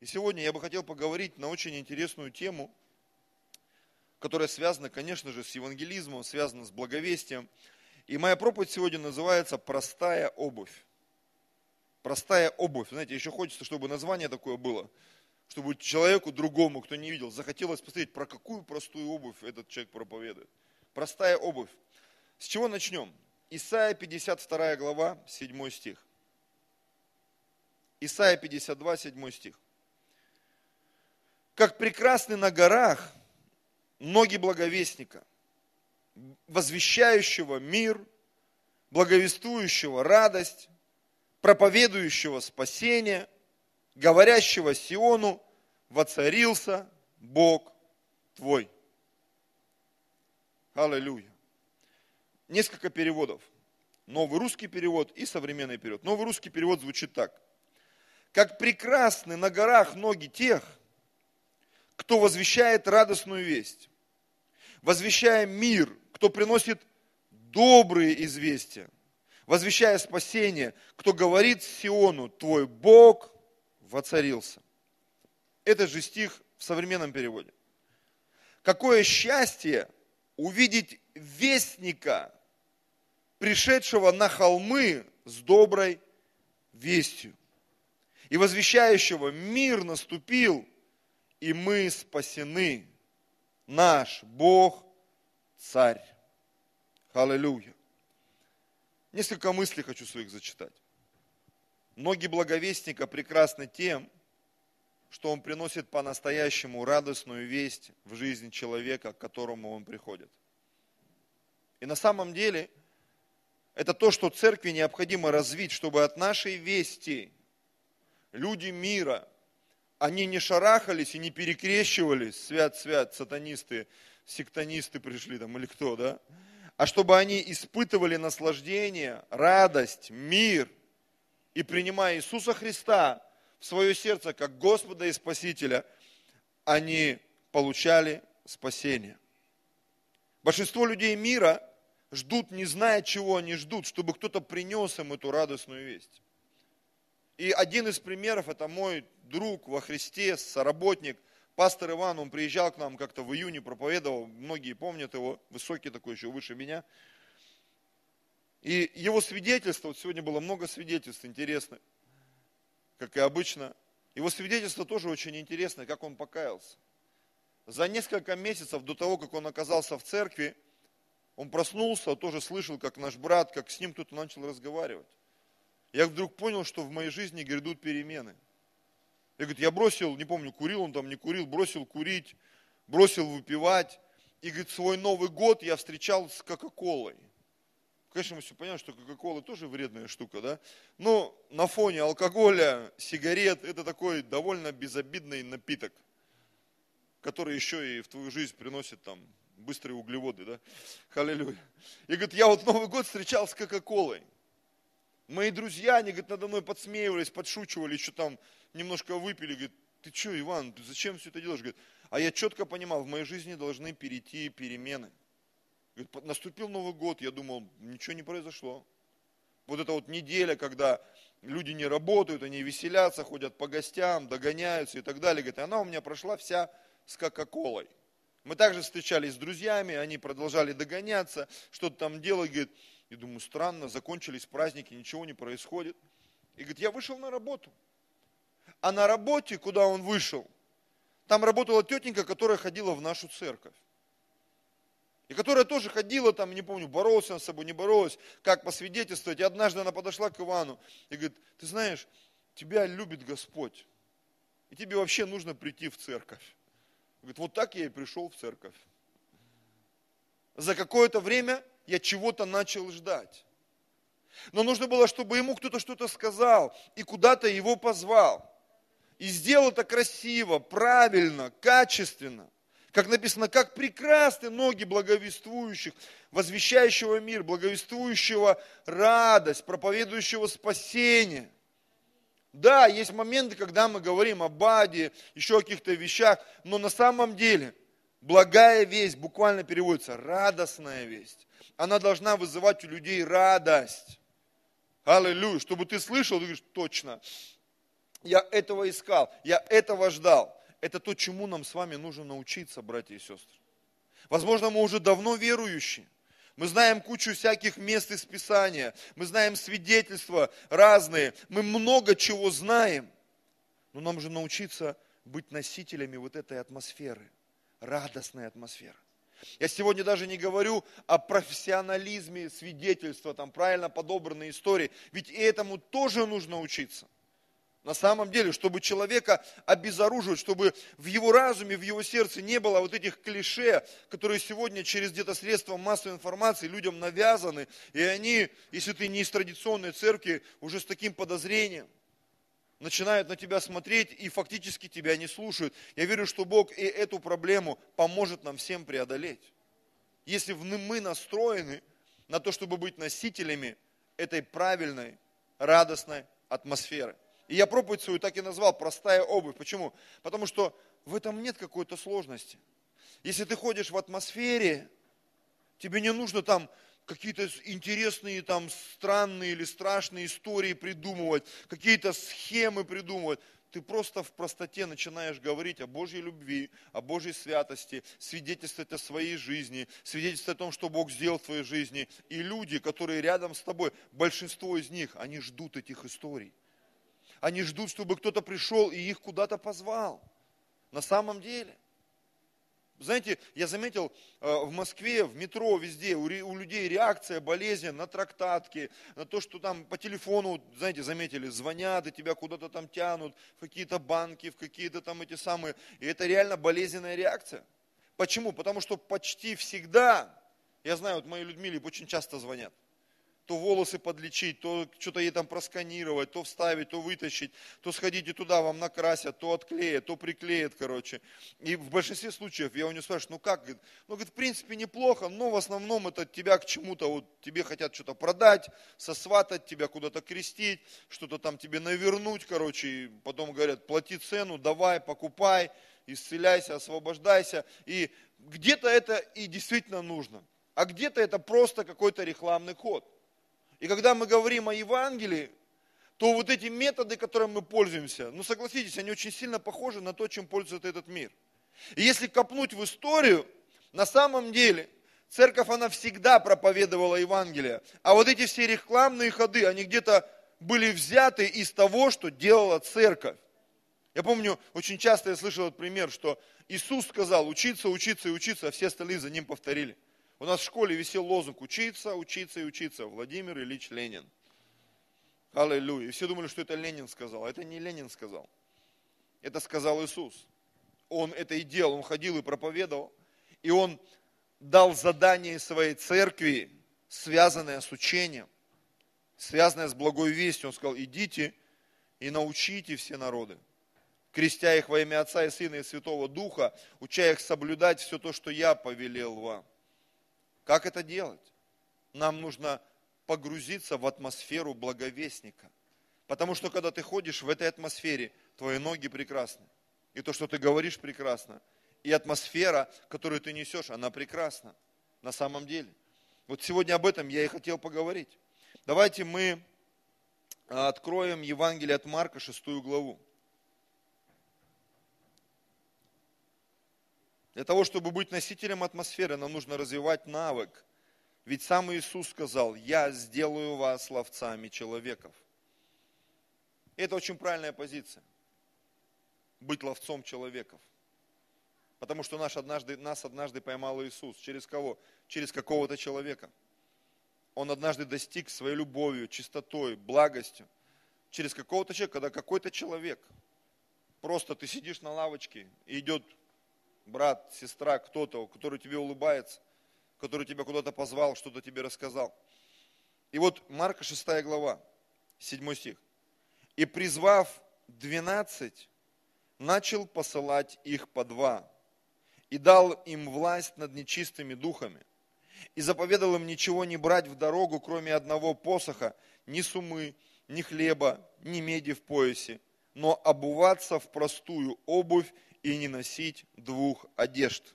И сегодня я бы хотел поговорить на очень интересную тему, которая связана, конечно же, с евангелизмом, связана с благовестием. И моя проповедь сегодня называется «Простая обувь». Простая обувь. Знаете, еще хочется, чтобы название такое было, чтобы человеку другому, кто не видел, захотелось посмотреть, про какую простую обувь этот человек проповедует. Простая обувь. С чего начнем? Исайя 52 глава, 7 стих. Исайя 52, 7 стих. Как прекрасны на горах ноги благовестника, возвещающего мир, благовествующего радость, проповедующего спасение, говорящего Сиону, воцарился Бог твой. Аллилуйя. Несколько переводов. Новый русский перевод и современный перевод. Новый русский перевод звучит так. Как прекрасны на горах ноги тех, кто возвещает радостную весть, возвещая мир, кто приносит добрые известия, возвещая спасение, кто говорит Сиону, твой Бог воцарился. Это же стих в современном переводе. Какое счастье увидеть вестника, пришедшего на холмы с доброй вестью и возвещающего мир наступил, и мы спасены, наш Бог царь. Аллилуйя. Несколько мыслей хочу своих зачитать. Ноги благовестника прекрасны тем, что он приносит по-настоящему радостную весть в жизнь человека, к которому он приходит. И на самом деле это то, что церкви необходимо развить, чтобы от нашей вести люди мира, они не шарахались и не перекрещивались, свят-свят, сатанисты, сектонисты пришли там или кто, да? А чтобы они испытывали наслаждение, радость, мир и принимая Иисуса Христа в свое сердце как Господа и Спасителя, они получали спасение. Большинство людей мира ждут, не зная, чего они ждут, чтобы кто-то принес им эту радостную весть. И один из примеров, это мой друг во Христе, соработник, пастор Иван, он приезжал к нам как-то в июне, проповедовал, многие помнят его, высокий такой, еще выше меня. И его свидетельство, вот сегодня было много свидетельств интересных, как и обычно. Его свидетельство тоже очень интересное, как он покаялся. За несколько месяцев до того, как он оказался в церкви, он проснулся, тоже слышал, как наш брат, как с ним кто-то начал разговаривать. Я вдруг понял, что в моей жизни грядут перемены. Я говорит, я бросил, не помню, курил он там, не курил, бросил курить, бросил выпивать. И, говорит, свой Новый год я встречал с Кока-Колой. Конечно, мы все понимаем, что Кока-Кола тоже вредная штука, да? Но на фоне алкоголя, сигарет, это такой довольно безобидный напиток, который еще и в твою жизнь приносит там быстрые углеводы, да? Аллилуйя. И говорит, я вот Новый год встречал с Кока-Колой. Мои друзья, они, говорит, надо мной подсмеивались, подшучивали, еще там немножко выпили. Говорит, ты что, Иван, ты зачем все это делаешь? Говорит, а я четко понимал, в моей жизни должны перейти перемены. Говорит, наступил Новый год, я думал, ничего не произошло. Вот эта вот неделя, когда люди не работают, они веселятся, ходят по гостям, догоняются и так далее. Говорит, она у меня прошла вся с Кока-Колой. Мы также встречались с друзьями, они продолжали догоняться, что-то там делать, говорит, и думаю, странно, закончились праздники, ничего не происходит. И говорит, я вышел на работу. А на работе, куда он вышел, там работала тетенька, которая ходила в нашу церковь. И которая тоже ходила там, не помню, боролась она с собой, не боролась, как посвидетельствовать. И однажды она подошла к Ивану и говорит, ты знаешь, тебя любит Господь. И тебе вообще нужно прийти в церковь. Говорит, вот так я и пришел в церковь. За какое-то время я чего-то начал ждать. Но нужно было, чтобы ему кто-то что-то сказал и куда-то его позвал. И сделал это красиво, правильно, качественно. Как написано, как прекрасны ноги благовествующих, возвещающего мир, благовествующего радость, проповедующего спасение – да, есть моменты, когда мы говорим о Баде, еще о каких-то вещах, но на самом деле благая весть буквально переводится радостная весть. Она должна вызывать у людей радость. Аллилуйя. Чтобы ты слышал, ты говоришь, точно, я этого искал, я этого ждал. Это то, чему нам с вами нужно научиться, братья и сестры. Возможно, мы уже давно верующие. Мы знаем кучу всяких мест из Писания. Мы знаем свидетельства разные. Мы много чего знаем. Но нам же научиться быть носителями вот этой атмосферы. Радостной атмосферы. Я сегодня даже не говорю о профессионализме свидетельства, там правильно подобранной истории. Ведь и этому тоже нужно учиться. На самом деле, чтобы человека обезоруживать, чтобы в его разуме, в его сердце не было вот этих клише, которые сегодня через где-то средства массовой информации людям навязаны, и они, если ты не из традиционной церкви, уже с таким подозрением начинают на тебя смотреть и фактически тебя не слушают. Я верю, что Бог и эту проблему поможет нам всем преодолеть. Если мы настроены на то, чтобы быть носителями этой правильной, радостной атмосферы. И я проповедь свою так и назвал «Простая обувь». Почему? Потому что в этом нет какой-то сложности. Если ты ходишь в атмосфере, тебе не нужно там какие-то интересные, там, странные или страшные истории придумывать, какие-то схемы придумывать. Ты просто в простоте начинаешь говорить о Божьей любви, о Божьей святости, свидетельствовать о своей жизни, свидетельствовать о том, что Бог сделал в твоей жизни. И люди, которые рядом с тобой, большинство из них, они ждут этих историй. Они ждут, чтобы кто-то пришел и их куда-то позвал. На самом деле. Знаете, я заметил э, в Москве, в метро, везде, у людей реакция, болезнь на трактатки, на то, что там по телефону, знаете, заметили, звонят и тебя куда-то там тянут, в какие-то банки, в какие-то там эти самые. И это реально болезненная реакция. Почему? Потому что почти всегда, я знаю, вот мои Людмиле очень часто звонят то волосы подлечить, то что-то ей там просканировать, то вставить, то вытащить, то сходите туда, вам накрасят, то отклеят, то приклеят, короче. И в большинстве случаев я у нее спрашиваю, ну как, ну, говорит, в принципе неплохо, но в основном это тебя к чему-то, вот тебе хотят что-то продать, сосватать, тебя куда-то крестить, что-то там тебе навернуть, короче, и потом говорят, плати цену, давай, покупай, исцеляйся, освобождайся. И где-то это и действительно нужно, а где-то это просто какой-то рекламный ход. И когда мы говорим о Евангелии, то вот эти методы, которыми мы пользуемся, ну согласитесь, они очень сильно похожи на то, чем пользуется этот мир. И если копнуть в историю, на самом деле церковь, она всегда проповедовала Евангелие. А вот эти все рекламные ходы, они где-то были взяты из того, что делала церковь. Я помню, очень часто я слышал этот пример, что Иисус сказал учиться, учиться и учиться, а все остальные за ним повторили. У нас в школе висел лозунг «Учиться, учиться и учиться». Владимир Ильич Ленин. Аллилуйя. И все думали, что это Ленин сказал. А это не Ленин сказал. Это сказал Иисус. Он это и делал. Он ходил и проповедовал. И он дал задание своей церкви, связанное с учением, связанное с благой вестью. Он сказал, идите и научите все народы, крестя их во имя Отца и Сына и Святого Духа, уча их соблюдать все то, что я повелел вам. Как это делать? Нам нужно погрузиться в атмосферу благовестника. Потому что когда ты ходишь в этой атмосфере, твои ноги прекрасны. И то, что ты говоришь, прекрасно. И атмосфера, которую ты несешь, она прекрасна. На самом деле. Вот сегодня об этом я и хотел поговорить. Давайте мы а, откроем Евангелие от Марка, шестую главу. Для того, чтобы быть носителем атмосферы, нам нужно развивать навык. Ведь сам Иисус сказал, я сделаю вас ловцами человеков. это очень правильная позиция. Быть ловцом человеков. Потому что наш однажды, нас однажды поймал Иисус. Через кого? Через какого-то человека. Он однажды достиг своей любовью, чистотой, благостью. Через какого-то человека, когда какой-то человек, просто ты сидишь на лавочке, и идет брат, сестра, кто-то, который тебе улыбается, который тебя куда-то позвал, что-то тебе рассказал. И вот Марка 6 глава, 7 стих. «И призвав двенадцать, начал посылать их по два, и дал им власть над нечистыми духами, и заповедал им ничего не брать в дорогу, кроме одного посоха, ни сумы, ни хлеба, ни меди в поясе, но обуваться в простую обувь и не носить двух одежд.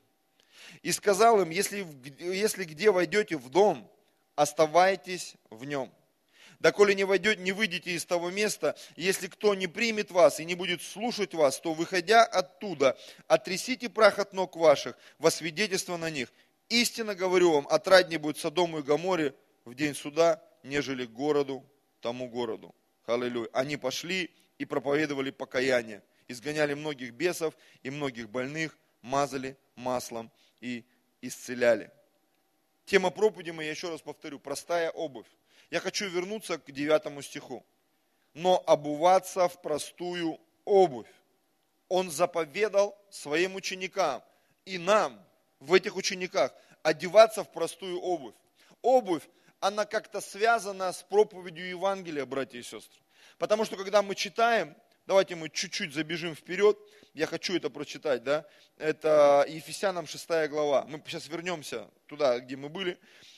И сказал им, если, если где войдете в дом, оставайтесь в нем. Доколе не, войдете, не выйдете из того места, если кто не примет вас и не будет слушать вас, то, выходя оттуда, отрясите прах от ног ваших во свидетельство на них. Истинно говорю вам, отраднее будет Содому и Гаморе в день суда, нежели городу, тому городу. Аллилуйя. Они пошли и проповедовали покаяние, изгоняли многих бесов и многих больных, мазали маслом и исцеляли. Тема проповеди мы, я еще раз повторю, простая обувь. Я хочу вернуться к девятому стиху. Но обуваться в простую обувь. Он заповедал своим ученикам и нам в этих учениках одеваться в простую обувь. Обувь, она как-то связана с проповедью Евангелия, братья и сестры. Потому что когда мы читаем, давайте мы чуть-чуть забежим вперед, я хочу это прочитать, да, это Ефесянам 6 глава. Мы сейчас вернемся туда, где мы были.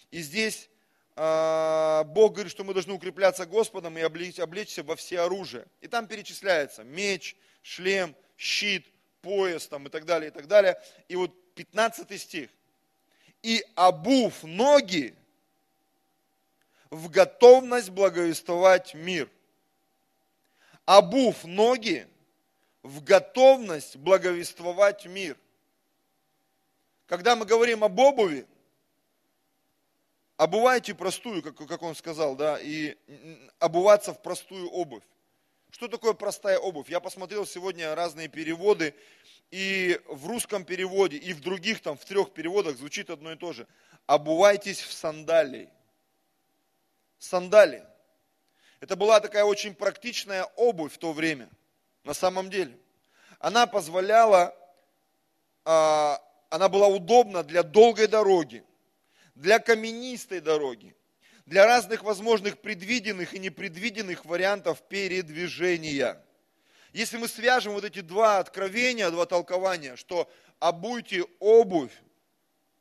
И здесь э, Бог говорит, что мы должны укрепляться Господом и облечь, облечься во все оружие. И там перечисляется меч, шлем, щит, пояс там, и так далее, и так далее. И вот 15 стих. И обув ноги в готовность благовествовать мир обув ноги в готовность благовествовать мир. Когда мы говорим об обуви, обувайте простую, как, как он сказал, да, и обуваться в простую обувь. Что такое простая обувь? Я посмотрел сегодня разные переводы, и в русском переводе, и в других, там, в трех переводах звучит одно и то же. Обувайтесь в сандалии. Сандалии. Это была такая очень практичная обувь в то время, на самом деле. Она позволяла, а, она была удобна для долгой дороги, для каменистой дороги, для разных возможных предвиденных и непредвиденных вариантов передвижения. Если мы свяжем вот эти два откровения, два толкования, что обуйте обувь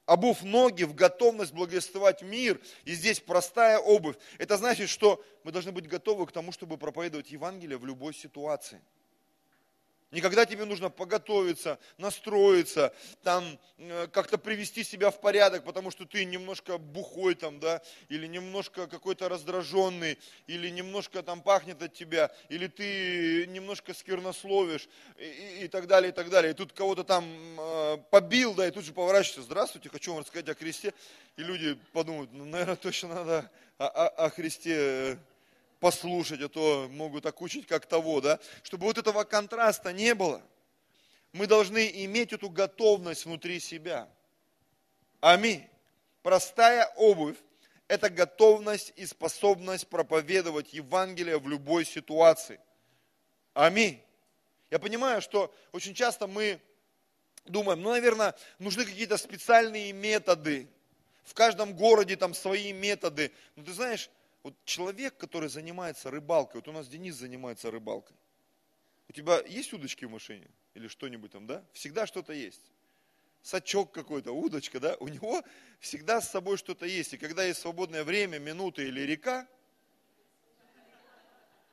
обув ноги в готовность благовествовать мир, и здесь простая обувь. Это значит, что мы должны быть готовы к тому, чтобы проповедовать Евангелие в любой ситуации – Никогда тебе нужно поготовиться, настроиться, там э, как-то привести себя в порядок, потому что ты немножко бухой там, да, или немножко какой-то раздраженный, или немножко там пахнет от тебя, или ты немножко сквернословишь, и, и так далее, и так далее. И тут кого-то там э, побил, да, и тут же поворачивается, здравствуйте, хочу вам рассказать о Христе. И люди подумают, ну, наверное, точно надо о, о, о Христе э, послушать, а то могут окучить как того, да, чтобы вот этого контраста не было. Мы должны иметь эту готовность внутри себя. Аминь. Простая обувь – это готовность и способность проповедовать Евангелие в любой ситуации. Аминь. Я понимаю, что очень часто мы думаем, ну, наверное, нужны какие-то специальные методы. В каждом городе там свои методы. Но ты знаешь, вот человек, который занимается рыбалкой, вот у нас Денис занимается рыбалкой. У тебя есть удочки в машине? Или что-нибудь там, да? Всегда что-то есть. Сачок какой-то, удочка, да? У него всегда с собой что-то есть. И когда есть свободное время, минуты или река,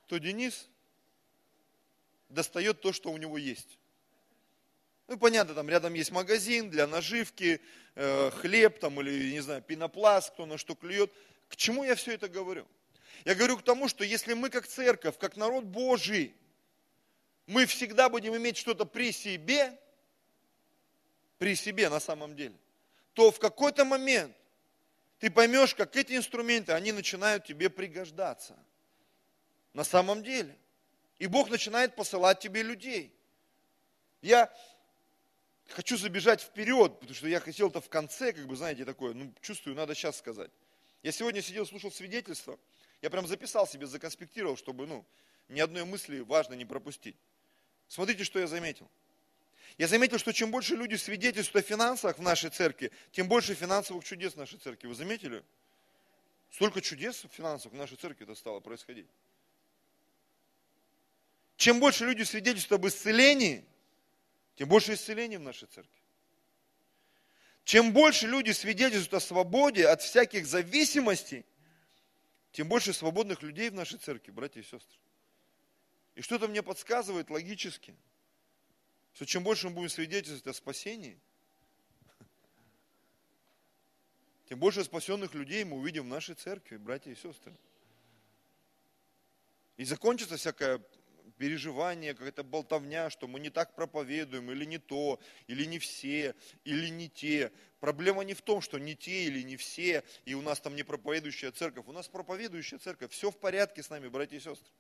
то Денис достает то, что у него есть. Ну, понятно, там рядом есть магазин для наживки, э, хлеб там или, не знаю, пенопласт, кто на что клюет. К чему я все это говорю? Я говорю к тому, что если мы как церковь, как народ Божий, мы всегда будем иметь что-то при себе, при себе на самом деле, то в какой-то момент ты поймешь, как эти инструменты, они начинают тебе пригождаться. На самом деле. И Бог начинает посылать тебе людей. Я хочу забежать вперед, потому что я хотел это в конце, как бы, знаете, такое, ну, чувствую, надо сейчас сказать. Я сегодня сидел, слушал свидетельство, я прям записал себе, законспектировал, чтобы, ну, ни одной мысли важно не пропустить. Смотрите, что я заметил. Я заметил, что чем больше люди свидетельствуют о финансах в нашей церкви, тем больше финансовых чудес в нашей церкви. Вы заметили? Столько чудес финансов в нашей церкви это стало происходить. Чем больше люди свидетельствуют об исцелении, тем больше исцелений в нашей церкви. Чем больше люди свидетельствуют о свободе от всяких зависимостей, тем больше свободных людей в нашей церкви, братья и сестры. И что-то мне подсказывает логически, что чем больше мы будем свидетельствовать о спасении, тем больше спасенных людей мы увидим в нашей церкви, братья и сестры. И закончится всякое переживание, какая-то болтовня, что мы не так проповедуем, или не то, или не все, или не те. Проблема не в том, что не те или не все, и у нас там не проповедующая церковь. У нас проповедующая церковь. Все в порядке с нами, братья и сестры.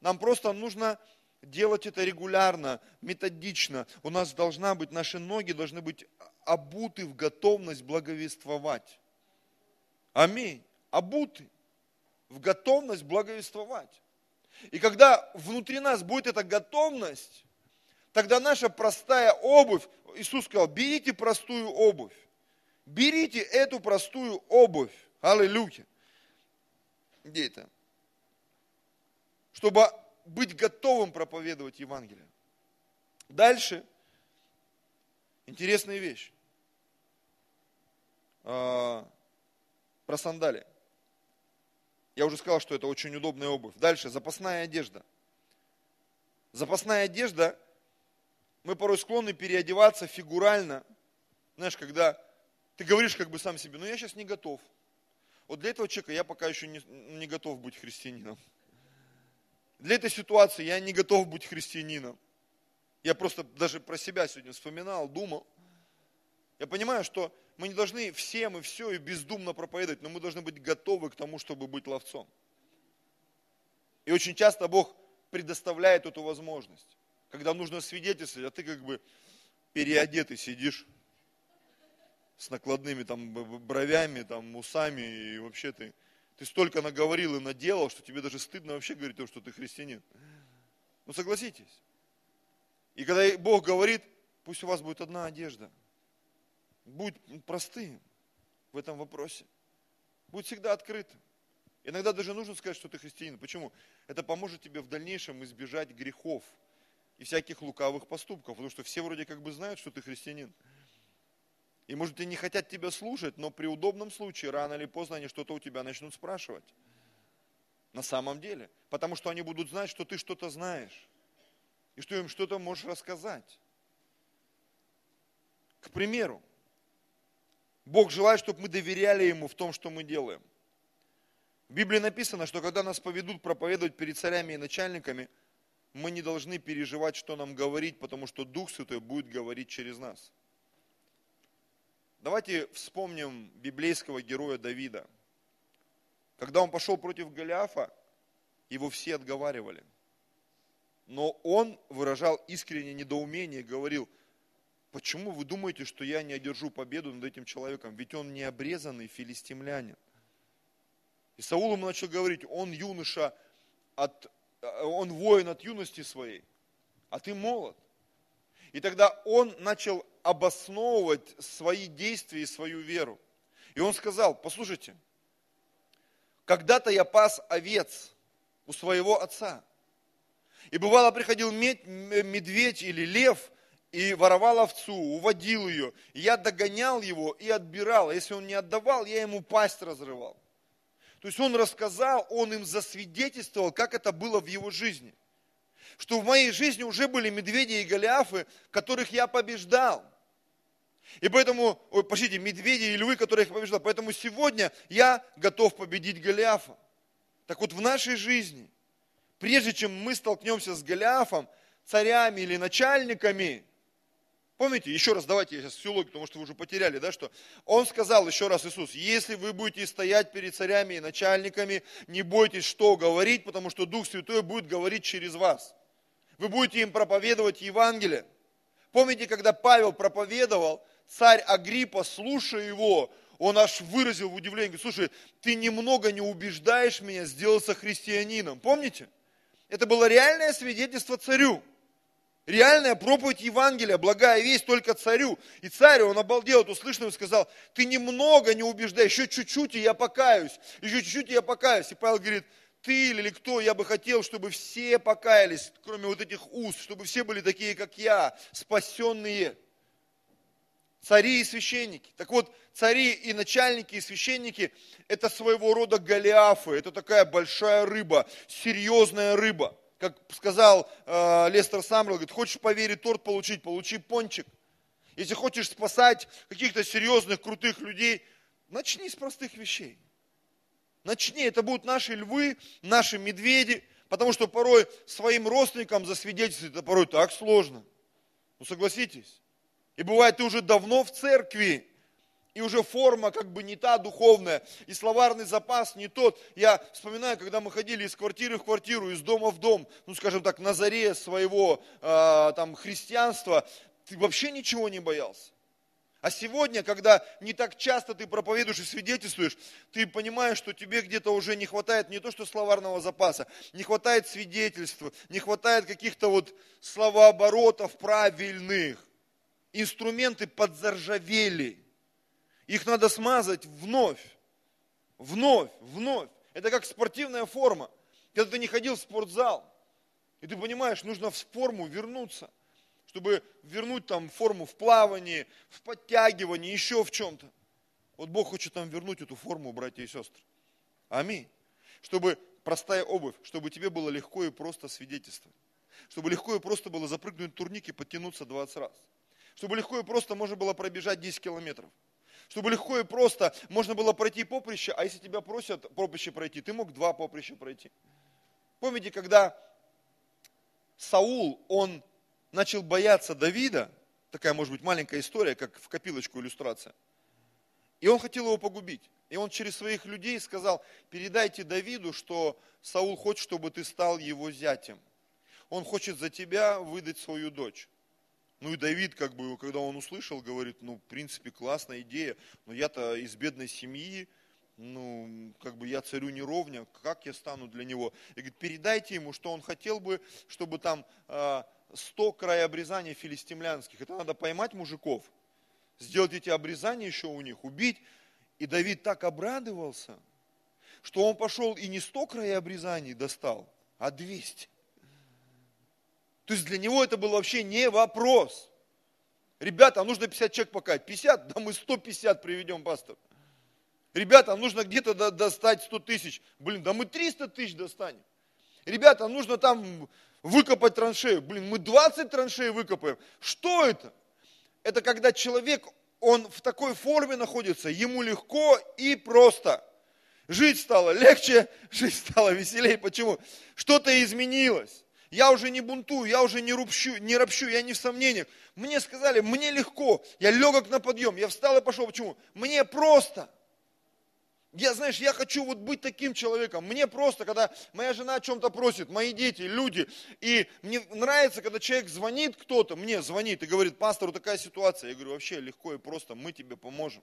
Нам просто нужно делать это регулярно, методично. У нас должна быть, наши ноги должны быть обуты в готовность благовествовать. Аминь. Обуты в готовность благовествовать. И когда внутри нас будет эта готовность, тогда наша простая обувь, Иисус сказал, берите простую обувь. Берите эту простую обувь. Аллилуйя. Где это? Чтобы быть готовым проповедовать Евангелие. Дальше интересная вещь. А, про сандали. Я уже сказал, что это очень удобная обувь. Дальше, запасная одежда. Запасная одежда, мы порой склонны переодеваться фигурально. Знаешь, когда ты говоришь как бы сам себе, ну я сейчас не готов. Вот для этого человека я пока еще не, не готов быть христианином. Для этой ситуации я не готов быть христианином. Я просто даже про себя сегодня вспоминал, думал. Я понимаю, что мы не должны всем и все и бездумно проповедовать, но мы должны быть готовы к тому, чтобы быть ловцом. И очень часто Бог предоставляет эту возможность. Когда нужно свидетельствовать, а ты как бы переодетый сидишь с накладными там бровями, там усами, и вообще ты, ты столько наговорил и наделал, что тебе даже стыдно вообще говорить то, что ты христианин. Ну согласитесь. И когда Бог говорит, пусть у вас будет одна одежда – Будь простым в этом вопросе. Будь всегда открытым. Иногда даже нужно сказать, что ты христианин. Почему? Это поможет тебе в дальнейшем избежать грехов и всяких лукавых поступков, потому что все вроде как бы знают, что ты христианин. И может и не хотят тебя слушать, но при удобном случае, рано или поздно, они что-то у тебя начнут спрашивать. На самом деле. Потому что они будут знать, что ты что-то знаешь. И что им что-то можешь рассказать. К примеру, Бог желает, чтобы мы доверяли Ему в том, что мы делаем. В Библии написано, что когда нас поведут проповедовать перед царями и начальниками, мы не должны переживать, что нам говорить, потому что Дух Святой будет говорить через нас. Давайте вспомним библейского героя Давида. Когда он пошел против Голиафа, его все отговаривали. Но он выражал искреннее недоумение, говорил – Почему вы думаете, что я не одержу победу над этим человеком? Ведь он не обрезанный филистимлянин. И Саул ему начал говорить, он юноша, от, он воин от юности своей, а ты молод. И тогда он начал обосновывать свои действия и свою веру. И он сказал, послушайте, когда-то я пас овец у своего отца. И бывало приходил медведь или лев и воровал овцу, уводил ее. Я догонял его и отбирал. Если он не отдавал, я ему пасть разрывал. То есть он рассказал, он им засвидетельствовал, как это было в его жизни. Что в моей жизни уже были медведи и голиафы, которых я побеждал. И поэтому, ой, пошите, медведи и львы, которых я побеждал. Поэтому сегодня я готов победить Голиафа. Так вот в нашей жизни, прежде чем мы столкнемся с Голиафом, царями или начальниками, Помните, еще раз давайте я сейчас всю логику, потому что вы уже потеряли, да, что он сказал еще раз Иисус, если вы будете стоять перед царями и начальниками, не бойтесь, что говорить, потому что Дух Святой будет говорить через вас. Вы будете им проповедовать Евангелие. Помните, когда Павел проповедовал, царь Агриппа, слушая его, он аж выразил в удивлении, говорит, слушай, ты немного не убеждаешь меня сделаться христианином. Помните? Это было реальное свидетельство царю. Реальная проповедь Евангелия, благая весть только царю. И царь, он обалдел от услышанного и сказал, ты немного не убеждай, еще чуть-чуть, и я покаюсь. Еще чуть-чуть, и я покаюсь. И Павел говорит, ты или кто, я бы хотел, чтобы все покаялись, кроме вот этих уст, чтобы все были такие, как я, спасенные. Цари и священники. Так вот, цари и начальники и священники – это своего рода голиафы, это такая большая рыба, серьезная рыба – как сказал э, Лестер Самрел, говорит, хочешь поверить торт получить, получи пончик. Если хочешь спасать каких-то серьезных, крутых людей, начни с простых вещей. Начни, это будут наши львы, наши медведи, Потому что порой своим родственникам засвидетельствовать это порой так сложно. Ну согласитесь. И бывает, ты уже давно в церкви, и уже форма как бы не та духовная, и словарный запас не тот. Я вспоминаю, когда мы ходили из квартиры в квартиру, из дома в дом, ну, скажем так, на заре своего э, там христианства, ты вообще ничего не боялся. А сегодня, когда не так часто ты проповедуешь и свидетельствуешь, ты понимаешь, что тебе где-то уже не хватает не то что словарного запаса, не хватает свидетельств, не хватает каких-то вот словооборотов правильных. Инструменты подзаржавели. Их надо смазать вновь, вновь, вновь. Это как спортивная форма. Когда ты не ходил в спортзал, и ты понимаешь, нужно в форму вернуться, чтобы вернуть там форму в плавании, в подтягивании, еще в чем-то. Вот Бог хочет нам вернуть эту форму, братья и сестры. Аминь. Чтобы простая обувь, чтобы тебе было легко и просто свидетельствовать. Чтобы легко и просто было запрыгнуть в турник и подтянуться 20 раз. Чтобы легко и просто можно было пробежать 10 километров чтобы легко и просто можно было пройти поприще, а если тебя просят поприще пройти, ты мог два поприща пройти. Помните, когда Саул, он начал бояться Давида, такая может быть маленькая история, как в копилочку иллюстрация, и он хотел его погубить. И он через своих людей сказал, передайте Давиду, что Саул хочет, чтобы ты стал его зятем. Он хочет за тебя выдать свою дочь. Ну и Давид, как бы, когда он услышал, говорит, ну, в принципе, классная идея, но я-то из бедной семьи, ну, как бы я царю не ровня, как я стану для него? И говорит, передайте ему, что он хотел бы, чтобы там э, 100 краеобрезаний филистимлянских, это надо поймать мужиков, сделать эти обрезания еще у них, убить. И Давид так обрадовался, что он пошел и не 100 краеобрезаний достал, а 200. То есть для него это был вообще не вопрос. Ребята, нужно 50 человек покать. 50? Да мы 150 приведем, пастор. Ребята, нужно где-то достать 100 тысяч. Блин, да мы 300 тысяч достанем. Ребята, нужно там выкопать траншею. Блин, мы 20 траншей выкопаем. Что это? Это когда человек, он в такой форме находится, ему легко и просто. Жить стало легче, жить стало веселее. Почему? Что-то изменилось. Я уже не бунтую, я уже не ропщу, не ропщу, я не в сомнениях. Мне сказали, мне легко, я легок на подъем, я встал и пошел. Почему? Мне просто. Я, знаешь, я хочу вот быть таким человеком. Мне просто, когда моя жена о чем-то просит, мои дети, люди, и мне нравится, когда человек звонит кто-то, мне звонит и говорит, пастору такая ситуация. Я говорю, вообще легко и просто, мы тебе поможем.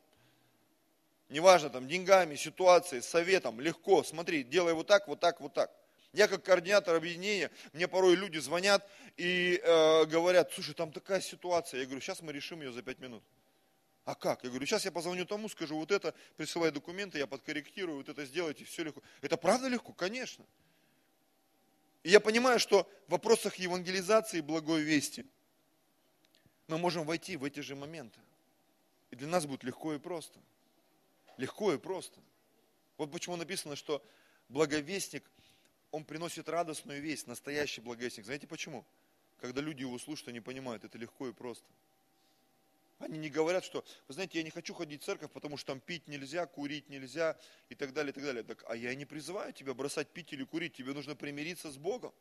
Неважно, там, деньгами, ситуацией, советом, легко, смотри, делай вот так, вот так, вот так. Я как координатор объединения, мне порой люди звонят и э, говорят, слушай, там такая ситуация. Я говорю, сейчас мы решим ее за пять минут. А как? Я говорю, сейчас я позвоню тому, скажу вот это, присылай документы, я подкорректирую, вот это сделайте, все легко. Это правда легко? Конечно. И я понимаю, что в вопросах евангелизации и благой вести мы можем войти в эти же моменты. И для нас будет легко и просто. Легко и просто. Вот почему написано, что благовестник – он приносит радостную весть, настоящий благовестник. Знаете почему? Когда люди его слушают, они понимают, это легко и просто. Они не говорят, что, вы знаете, я не хочу ходить в церковь, потому что там пить нельзя, курить нельзя и так далее, и так далее. Так, а я не призываю тебя бросать пить или курить, тебе нужно примириться с Богом.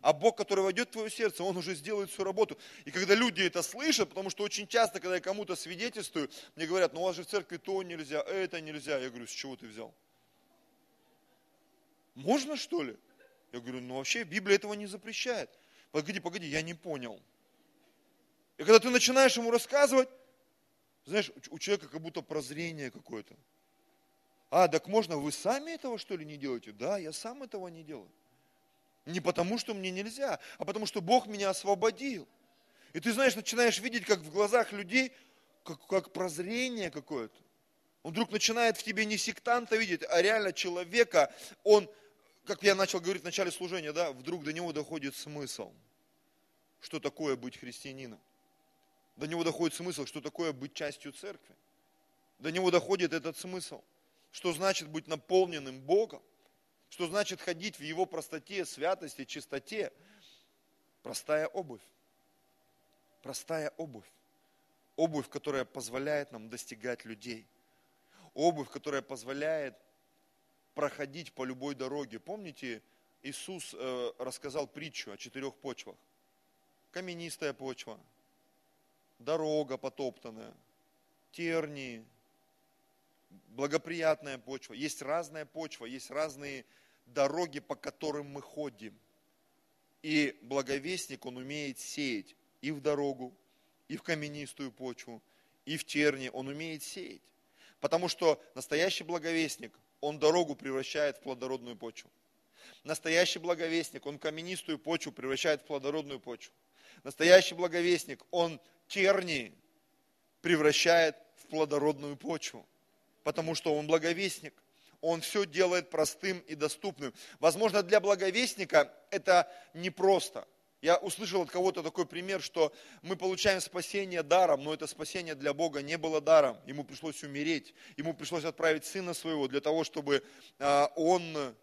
А Бог, который войдет в твое сердце, Он уже сделает всю работу. И когда люди это слышат, потому что очень часто, когда я кому-то свидетельствую, мне говорят, ну у вас же в церкви то нельзя, это нельзя. Я говорю, с чего ты взял? Можно что ли? Я говорю, ну вообще Библия этого не запрещает. Погоди, погоди, я не понял. И когда ты начинаешь ему рассказывать, знаешь, у человека как будто прозрение какое-то. А, так можно, вы сами этого что ли не делаете? Да, я сам этого не делаю. Не потому, что мне нельзя, а потому, что Бог меня освободил. И ты, знаешь, начинаешь видеть, как в глазах людей, как, как прозрение какое-то. Он вдруг начинает в тебе не сектанта видеть, а реально человека, он как я начал говорить в начале служения, да, вдруг до него доходит смысл, что такое быть христианином. До него доходит смысл, что такое быть частью церкви. До него доходит этот смысл, что значит быть наполненным Богом, что значит ходить в Его простоте, святости, чистоте. Простая обувь. Простая обувь. Обувь, которая позволяет нам достигать людей. Обувь, которая позволяет проходить по любой дороге. Помните Иисус э, рассказал притчу о четырех почвах. Каменистая почва, дорога потоптанная, тернии, благоприятная почва. Есть разная почва, есть разные дороги, по которым мы ходим. И благовестник, он умеет сеять и в дорогу, и в каменистую почву, и в терни, он умеет сеять. Потому что настоящий благовестник, он дорогу превращает в плодородную почву. Настоящий благовестник, он каменистую почву превращает в плодородную почву. Настоящий благовестник, он терни превращает в плодородную почву, потому что он благовестник. Он все делает простым и доступным. Возможно, для благовестника это непросто. Я услышал от кого-то такой пример, что мы получаем спасение даром, но это спасение для Бога не было даром. Ему пришлось умереть, ему пришлось отправить сына своего для того, чтобы а, он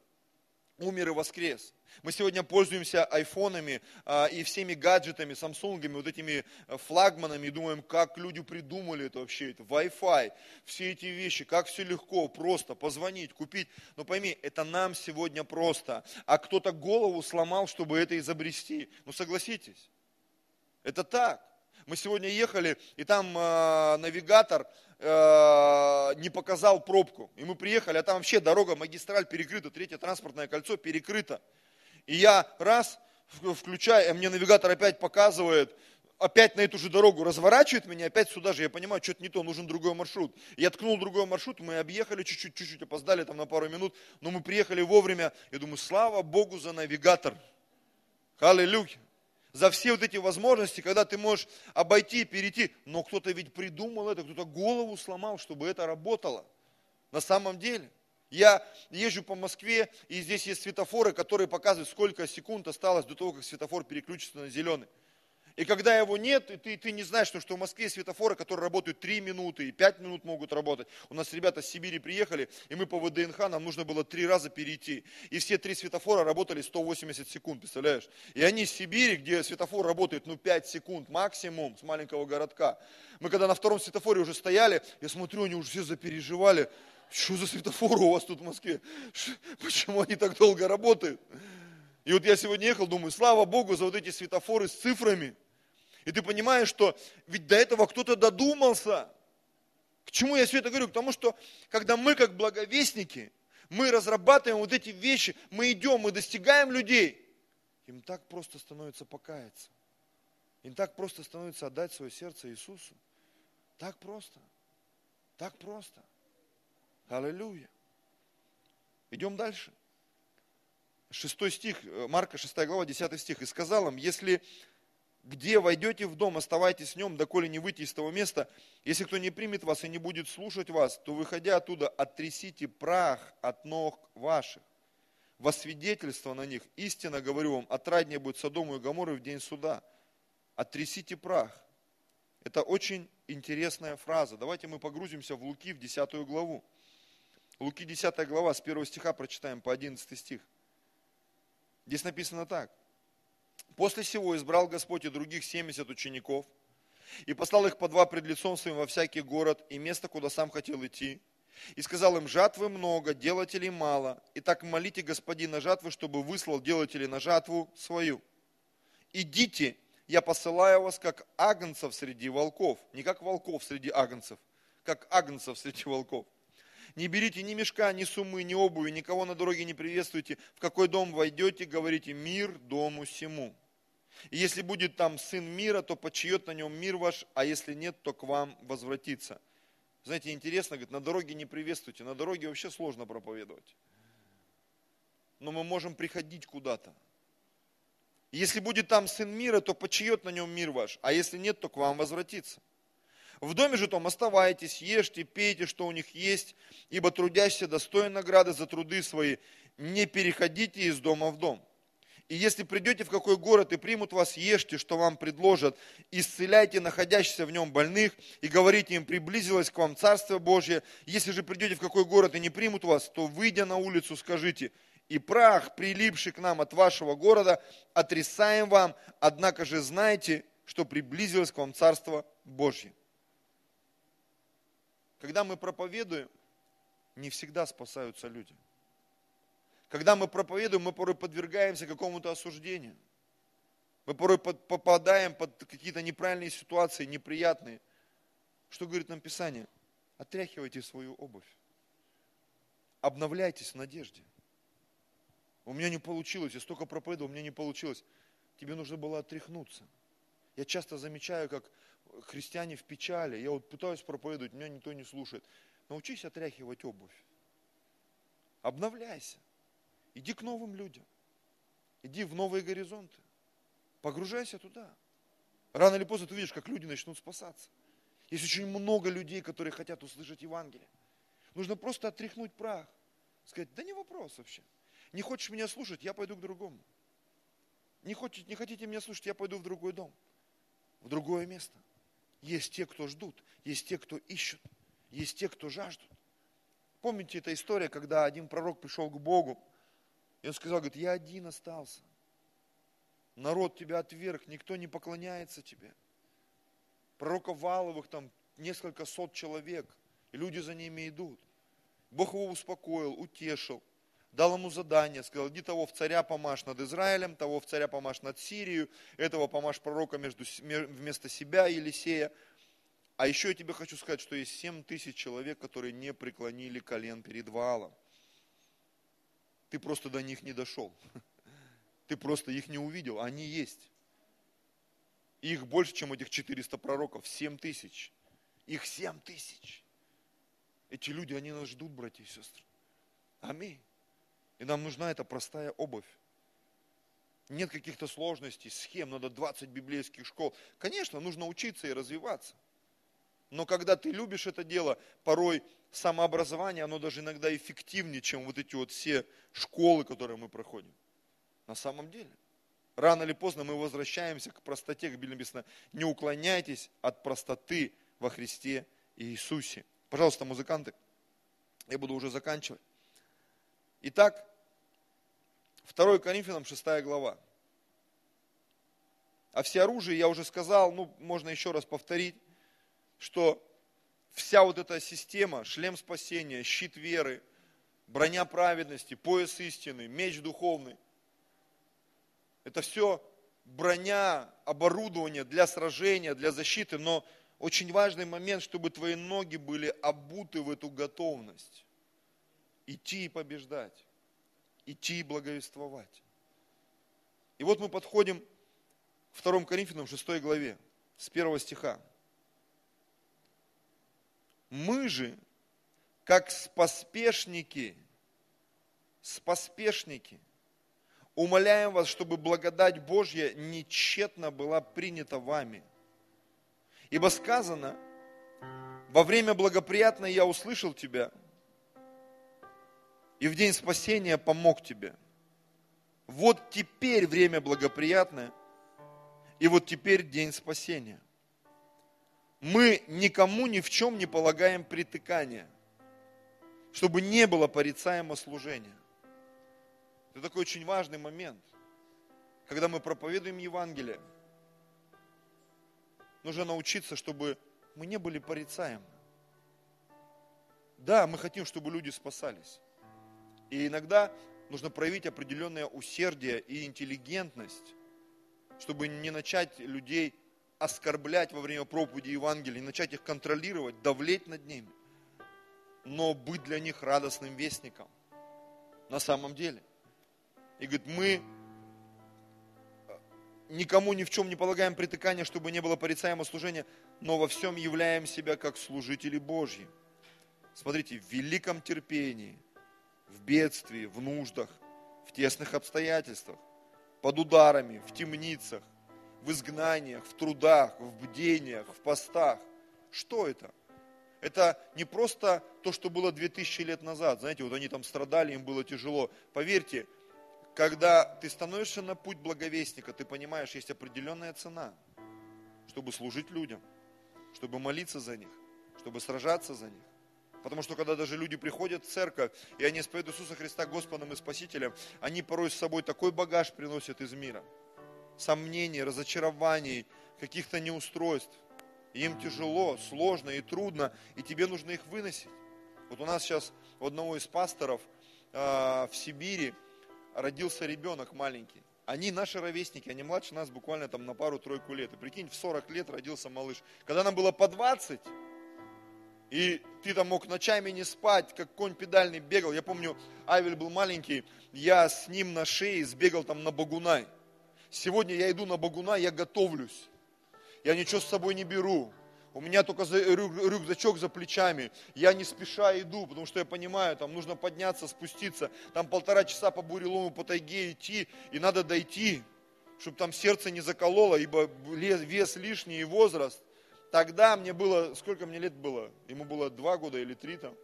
умер и воскрес. Мы сегодня пользуемся айфонами а, и всеми гаджетами, самсунгами, вот этими э, флагманами, и думаем, как люди придумали это вообще, это Wi-Fi, все эти вещи, как все легко, просто позвонить, купить. Но пойми, это нам сегодня просто, а кто-то голову сломал, чтобы это изобрести. Ну согласитесь, это так. Мы сегодня ехали, и там э, навигатор э, не показал пробку. И мы приехали, а там вообще дорога, магистраль перекрыта, третье транспортное кольцо перекрыто. И я раз включаю, а мне навигатор опять показывает, опять на эту же дорогу разворачивает меня, опять сюда же, я понимаю, что-то не то, нужен другой маршрут. Я ткнул другой маршрут, мы объехали чуть-чуть, чуть-чуть опоздали там на пару минут, но мы приехали вовремя. Я думаю, слава Богу за навигатор. Аллилуйя за все вот эти возможности, когда ты можешь обойти, перейти. Но кто-то ведь придумал это, кто-то голову сломал, чтобы это работало. На самом деле. Я езжу по Москве, и здесь есть светофоры, которые показывают, сколько секунд осталось до того, как светофор переключится на зеленый. И когда его нет, и ты, ты не знаешь, что, в Москве светофоры, которые работают 3 минуты и 5 минут могут работать. У нас ребята с Сибири приехали, и мы по ВДНХ, нам нужно было три раза перейти. И все три светофора работали 180 секунд, представляешь? И они с Сибири, где светофор работает, ну, 5 секунд максимум с маленького городка. Мы когда на втором светофоре уже стояли, я смотрю, они уже все запереживали. Что за светофоры у вас тут в Москве? Почему они так долго работают? И вот я сегодня ехал, думаю, слава Богу за вот эти светофоры с цифрами. И ты понимаешь, что ведь до этого кто-то додумался. К чему я все это говорю? К тому, что когда мы как благовестники, мы разрабатываем вот эти вещи, мы идем, мы достигаем людей, им так просто становится покаяться. Им так просто становится отдать свое сердце Иисусу. Так просто. Так просто. Аллилуйя. Идем дальше. Шестой стих, Марка 6 глава, 10 стих. «И сказал им, если где войдете в дом, оставайтесь в нем, доколе не выйти из того места. Если кто не примет вас и не будет слушать вас, то, выходя оттуда, оттрясите прах от ног ваших. Во свидетельство на них, истинно говорю вам, отраднее будет Содому и Гаморы в день суда. Оттрясите прах. Это очень интересная фраза. Давайте мы погрузимся в Луки, в 10 главу. Луки 10 глава, с 1 стиха прочитаем по 11 стих. Здесь написано так. После всего избрал Господь и других 70 учеников, и послал их по два пред лицом своим во всякий город и место, куда сам хотел идти. И сказал им, жатвы много, делателей мало, и так молите господина жатвы, чтобы выслал делателей на жатву свою. Идите, я посылаю вас, как агнцев среди волков, не как волков среди агнцев, как агнцев среди волков. Не берите ни мешка, ни суммы, ни обуви, никого на дороге не приветствуйте. В какой дом войдете, говорите мир дому сему. И если будет там сын мира, то почиет на нем мир ваш, а если нет, то к вам возвратится. Знаете, интересно, говорит, на дороге не приветствуйте, на дороге вообще сложно проповедовать. Но мы можем приходить куда-то. Если будет там сын мира, то почиет на нем мир ваш, а если нет, то к вам возвратится. В доме же том оставайтесь, ешьте, пейте, что у них есть, ибо трудящийся достоин награды за труды свои. Не переходите из дома в дом. И если придете в какой город и примут вас, ешьте, что вам предложат, исцеляйте находящихся в нем больных и говорите им, приблизилось к вам Царство Божье. Если же придете в какой город и не примут вас, то, выйдя на улицу, скажите, и прах, прилипший к нам от вашего города, отрисаем вам, однако же знайте, что приблизилось к вам Царство Божье. Когда мы проповедуем, не всегда спасаются люди. Когда мы проповедуем, мы порой подвергаемся какому-то осуждению. Мы порой попадаем под какие-то неправильные ситуации, неприятные. Что говорит нам Писание? Отряхивайте свою обувь. Обновляйтесь в надежде. У меня не получилось, я столько проповедовал, у меня не получилось. Тебе нужно было отряхнуться. Я часто замечаю, как христиане в печали. Я вот пытаюсь проповедовать, меня никто не слушает. Научись отряхивать обувь. Обновляйся. Иди к новым людям. Иди в новые горизонты. Погружайся туда. Рано или поздно ты видишь, как люди начнут спасаться. Есть очень много людей, которые хотят услышать Евангелие. Нужно просто отряхнуть прах. Сказать, да не вопрос вообще. Не хочешь меня слушать, я пойду к другому. Не, хочете, не хотите меня слушать, я пойду в другой дом, в другое место. Есть те, кто ждут, есть те, кто ищут, есть те, кто жаждут. Помните эта история, когда один пророк пришел к Богу, и он сказал, говорит, я один остался. Народ тебя отверг, никто не поклоняется тебе. Пророка Валовых там несколько сот человек, и люди за ними идут. Бог его успокоил, утешил, дал ему задание, сказал, иди того в царя помашь над Израилем, того в царя помашь над Сирию, этого помашь пророка между, вместо себя, Елисея. А еще я тебе хочу сказать, что есть 7 тысяч человек, которые не преклонили колен перед Ваалом. Ты просто до них не дошел. Ты просто их не увидел, они есть. их больше, чем этих 400 пророков, 7 тысяч. Их 7 тысяч. Эти люди, они нас ждут, братья и сестры. Аминь. И нам нужна эта простая обувь. Нет каких-то сложностей, схем, надо 20 библейских школ. Конечно, нужно учиться и развиваться. Но когда ты любишь это дело, порой самообразование, оно даже иногда эффективнее, чем вот эти вот все школы, которые мы проходим. На самом деле. Рано или поздно мы возвращаемся к простоте, как Библия написано, не уклоняйтесь от простоты во Христе Иисусе. Пожалуйста, музыканты, я буду уже заканчивать. Итак, 2 Коринфянам 6 глава. О всеоружии я уже сказал, ну, можно еще раз повторить, что вся вот эта система, шлем спасения, щит веры, броня праведности, пояс истины, меч духовный, это все броня, оборудование для сражения, для защиты, но очень важный момент, чтобы твои ноги были обуты в эту готовность. Идти и побеждать, идти и благовествовать. И вот мы подходим к 2 Коринфянам 6 главе, с 1 стиха. Мы же, как споспешники, споспешники, умоляем вас, чтобы благодать Божья нечетно была принята вами. Ибо сказано, во время благоприятное я услышал тебя, и в день спасения помог тебе. Вот теперь время благоприятное, и вот теперь день спасения. Мы никому ни в чем не полагаем притыкания, чтобы не было порицаемо служения. Это такой очень важный момент, когда мы проповедуем Евангелие. Нужно научиться, чтобы мы не были порицаемы. Да, мы хотим, чтобы люди спасались. И иногда нужно проявить определенное усердие и интеллигентность, чтобы не начать людей оскорблять во время проповеди Евангелия, не начать их контролировать, давлеть над ними, но быть для них радостным вестником на самом деле. И говорит, мы никому ни в чем не полагаем притыкания, чтобы не было порицаемого служения, но во всем являем себя как служители Божьи. Смотрите, в великом терпении – в бедствии, в нуждах, в тесных обстоятельствах, под ударами, в темницах, в изгнаниях, в трудах, в бдениях, в постах. Что это? Это не просто то, что было 2000 лет назад. Знаете, вот они там страдали, им было тяжело. Поверьте, когда ты становишься на путь благовестника, ты понимаешь, есть определенная цена, чтобы служить людям, чтобы молиться за них, чтобы сражаться за них. Потому что когда даже люди приходят в церковь, и они исповедуют Иисуса Христа Господом и Спасителем, они порой с собой такой багаж приносят из мира. Сомнений, разочарований, каких-то неустройств. И им тяжело, сложно и трудно, и тебе нужно их выносить. Вот у нас сейчас у одного из пасторов э, в Сибири родился ребенок маленький. Они наши ровесники, они младше нас буквально там на пару-тройку лет. И прикинь, в 40 лет родился малыш. Когда нам было по 20, и ты там мог ночами не спать, как конь педальный бегал. Я помню, Авель был маленький, я с ним на шее сбегал там на Багунай. Сегодня я иду на Багуна, я готовлюсь. Я ничего с собой не беру. У меня только рюкзачок за плечами. Я не спеша иду, потому что я понимаю, там нужно подняться, спуститься. Там полтора часа по бурелому, по тайге идти, и надо дойти, чтобы там сердце не закололо, ибо вес лишний и возраст. Тогда мне было, сколько мне лет было? Ему было два года или три там.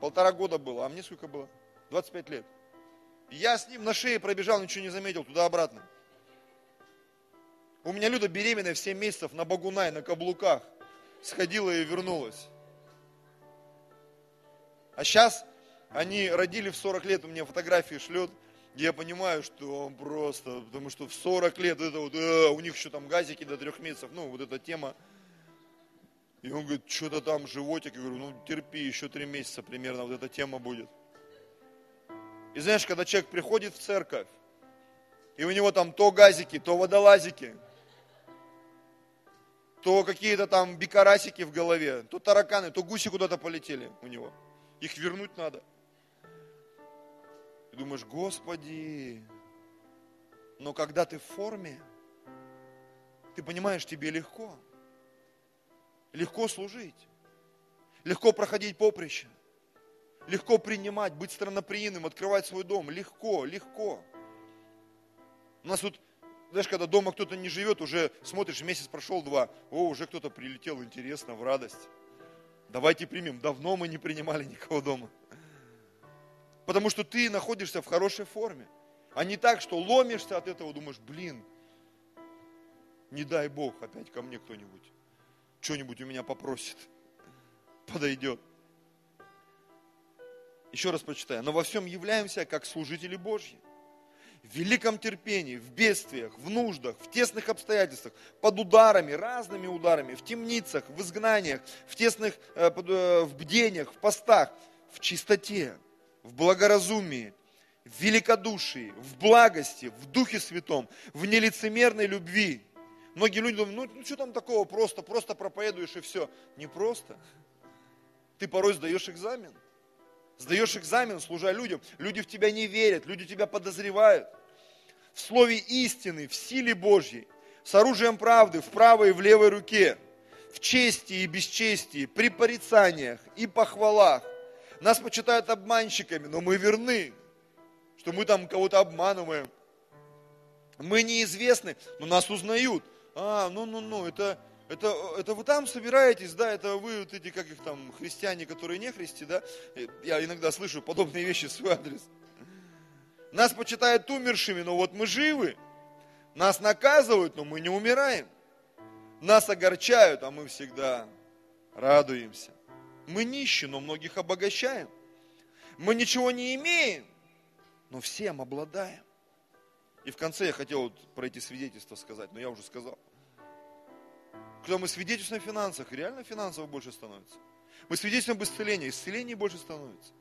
Полтора года было, а мне сколько было? 25 лет. я с ним на шее пробежал, ничего не заметил, туда-обратно. У меня Люда беременная в 7 месяцев на Багунай, на каблуках. Сходила и вернулась. А сейчас они родили в 40 лет, у меня фотографии шлет. Я понимаю, что он просто, потому что в 40 лет это вот, э, у них еще там газики до трех месяцев, ну вот эта тема. И он говорит, что-то там животик. Я говорю, ну терпи, еще три месяца примерно вот эта тема будет. И знаешь, когда человек приходит в церковь, и у него там то газики, то водолазики, то какие-то там бикарасики в голове, то тараканы, то гуси куда-то полетели у него. Их вернуть надо. И думаешь, Господи, но когда ты в форме, ты понимаешь, тебе легко. Легко служить. Легко проходить поприще. Легко принимать, быть странноприимным, открывать свой дом. Легко, легко. У нас тут знаешь, когда дома кто-то не живет, уже смотришь, месяц прошел, два, о, уже кто-то прилетел, интересно, в радость. Давайте примем. Давно мы не принимали никого дома. Потому что ты находишься в хорошей форме. А не так, что ломишься от этого, думаешь, блин, не дай Бог, опять ко мне кто-нибудь что-нибудь у меня попросит, подойдет. Еще раз прочитаю. Но во всем являемся как служители Божьи в великом терпении, в бедствиях, в нуждах, в тесных обстоятельствах, под ударами, разными ударами, в темницах, в изгнаниях, в тесных, э, э, в бдениях, в постах, в чистоте, в благоразумии, в великодушии, в благости, в Духе Святом, в нелицемерной любви. Многие люди думают, ну, ну что там такого, просто, просто проповедуешь и все. Не просто. Ты порой сдаешь экзамен. Сдаешь экзамен, служа людям. Люди в тебя не верят, люди тебя подозревают. В слове истины, в силе Божьей, с оружием правды в правой и в левой руке, в чести и бесчестии, при порицаниях и похвалах. Нас почитают обманщиками, но мы верны, что мы там кого-то обманываем. Мы неизвестны, но нас узнают. А, ну-ну-ну, это, это, это вы там собираетесь, да, это вы вот эти, как их там, христиане, которые не христи, да? Я иногда слышу подобные вещи в свой адрес. Нас почитают умершими, но вот мы живы. Нас наказывают, но мы не умираем. Нас огорчают, а мы всегда радуемся. Мы нищие, но многих обогащаем. Мы ничего не имеем, но всем обладаем. И в конце я хотел вот про эти свидетельства сказать, но я уже сказал. Когда мы свидетельствуем о финансах, реально финансово больше становится. Мы свидетельствуем об исцелении, исцелений больше становится.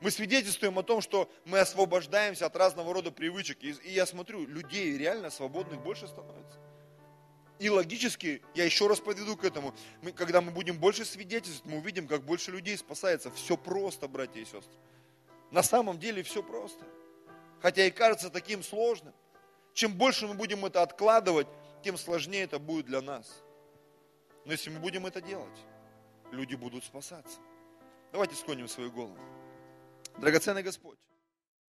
Мы свидетельствуем о том, что мы освобождаемся от разного рода привычек. И, и я смотрю, людей реально свободных больше становится. И логически, я еще раз подведу к этому, мы, когда мы будем больше свидетельствовать, мы увидим, как больше людей спасается. Все просто, братья и сестры. На самом деле все просто. Хотя и кажется таким сложным. Чем больше мы будем это откладывать, тем сложнее это будет для нас. Но если мы будем это делать, люди будут спасаться. Давайте склоним свою голову. Драгоценный Господь.